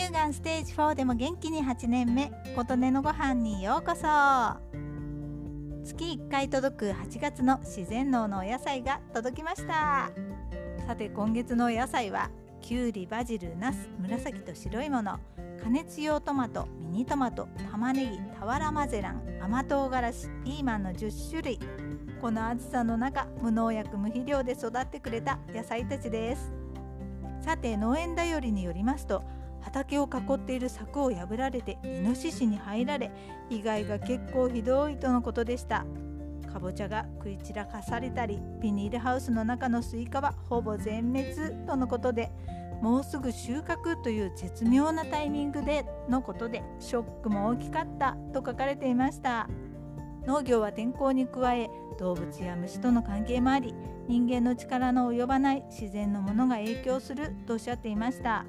乳がんステージ4でも元気に8年目琴音のご飯にようこそ。月1回届く8月の自然農のお野菜が届きました。さて今月のお野菜はきゅうりバジルナス紫と白いもの。加熱用トマトミニトマト玉ねぎ俵マゼラン甘唐辛子ピーマンの10種類。この暑さの中無農薬無肥料で育ってくれた野菜たちです。さて農園だよりによりますと畑を囲っている柵を破られてイノシシに入られ被害が結構ひどいとのことでした。かぼちゃが食い散らかされたりビニールハウスの中のスイカはほぼ全滅とのことでもうすぐ収穫という絶妙なタイミングでのことでショックも大きかったと書かれていました。農業は天候に加え動物や虫との関係もあり人間の力の及ばない自然のものが影響するとおっしゃっていました。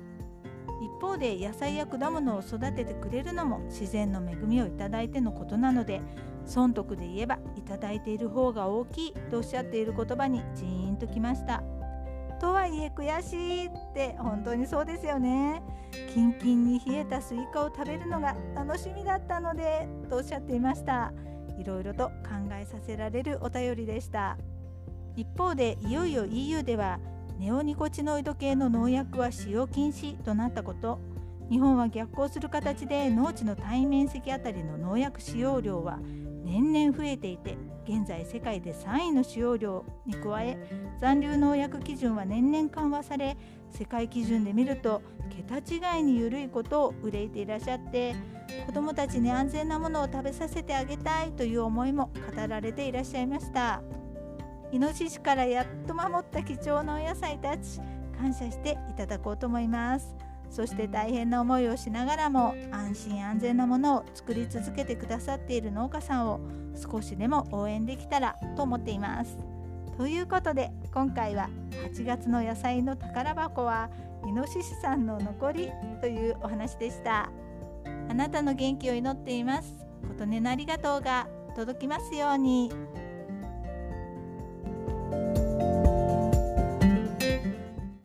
一方で野菜や果物を育ててくれるのも自然の恵みをいただいてのことなので損得で言えばいただいている方が大きいとおっしゃっている言葉にジーンときました。とはいえ悔しいって本当にそうですよね。キンキンに冷えたスイカを食べるのが楽しみだったのでとおっしゃっていました。いろいろと考えさせられるお便りでした。一方でいよいよ EU ではネオニコチノイド系の農薬は使用禁止となったこと。日本は逆行する形で農地の単位面積あたりの農薬使用量は年々増えていて現在世界で3位の使用量に加え残留農薬基準は年々緩和され世界基準で見ると桁違いに緩いことを憂いていらっしゃって子どもたちに安全なものを食べさせてあげたいという思いも語られていらっしゃいました。イノシシからやっと守った貴重なお野菜たち感謝していただこうと思います。そして大変な思いをしながらも安心安全なものを作り続けてくださっている農家さんを少しでも応援できたらと思っています。ということで今回は8月の野菜の宝箱はイノシシさんの残りというお話でした。あなたの元気を祈っています。琴音のありがとうが届きますように。